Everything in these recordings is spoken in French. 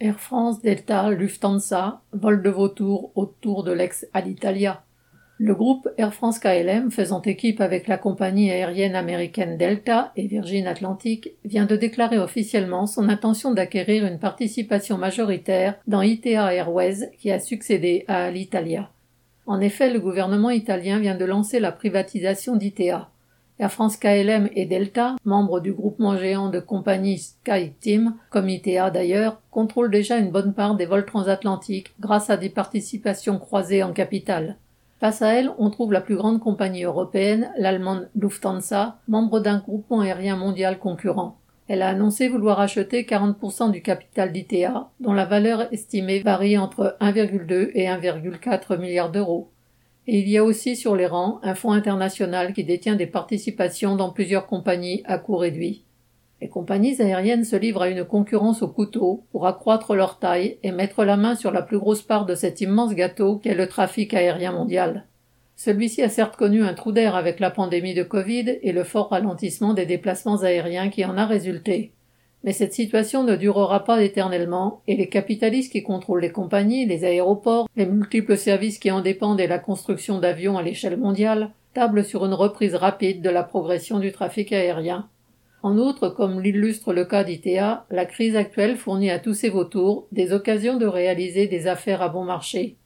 Air France, Delta, Lufthansa, vol de vautour autour de l'ex-Alitalia. Le groupe Air France KLM, faisant équipe avec la compagnie aérienne américaine Delta et Virgin Atlantic, vient de déclarer officiellement son intention d'acquérir une participation majoritaire dans ITA Airways qui a succédé à Alitalia. En effet, le gouvernement italien vient de lancer la privatisation d'ITA. Air France KLM et Delta, membres du groupement géant de compagnies SkyTeam, comme ITA d'ailleurs, contrôlent déjà une bonne part des vols transatlantiques grâce à des participations croisées en capital. Face à elles, on trouve la plus grande compagnie européenne, l'allemande Lufthansa, membre d'un groupement aérien mondial concurrent. Elle a annoncé vouloir acheter 40% du capital d'ITA, dont la valeur estimée varie entre 1,2 et 1,4 milliards d'euros. Et il y a aussi sur les rangs un fonds international qui détient des participations dans plusieurs compagnies à coût réduit. Les compagnies aériennes se livrent à une concurrence au couteau pour accroître leur taille et mettre la main sur la plus grosse part de cet immense gâteau qu'est le trafic aérien mondial. Celui-ci a certes connu un trou d'air avec la pandémie de Covid et le fort ralentissement des déplacements aériens qui en a résulté. Mais cette situation ne durera pas éternellement, et les capitalistes qui contrôlent les compagnies, les aéroports, les multiples services qui en dépendent et la construction d'avions à l'échelle mondiale, tablent sur une reprise rapide de la progression du trafic aérien. En outre, comme l'illustre le cas d'ITA, la crise actuelle fournit à tous ses vautours des occasions de réaliser des affaires à bon marché.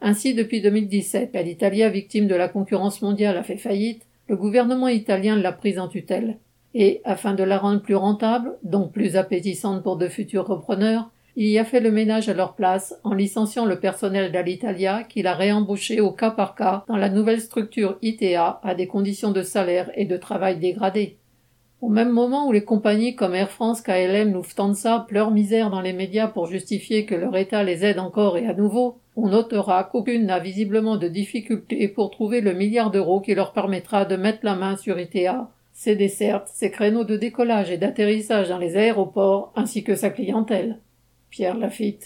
Ainsi, depuis 2017, l'Italia, victime de la concurrence mondiale, a fait faillite, le gouvernement italien l'a prise en tutelle et, afin de la rendre plus rentable, donc plus appétissante pour de futurs repreneurs, il y a fait le ménage à leur place en licenciant le personnel d'Alitalia qu'il a réembauché au cas par cas dans la nouvelle structure ITA à des conditions de salaire et de travail dégradées. Au même moment où les compagnies comme Air France, KLM, Lufthansa pleurent misère dans les médias pour justifier que leur État les aide encore et à nouveau, on notera qu'aucune n'a visiblement de difficulté pour trouver le milliard d'euros qui leur permettra de mettre la main sur ITA ses dessertes, ses créneaux de décollage et d'atterrissage dans les aéroports, ainsi que sa clientèle. Pierre Lafitte.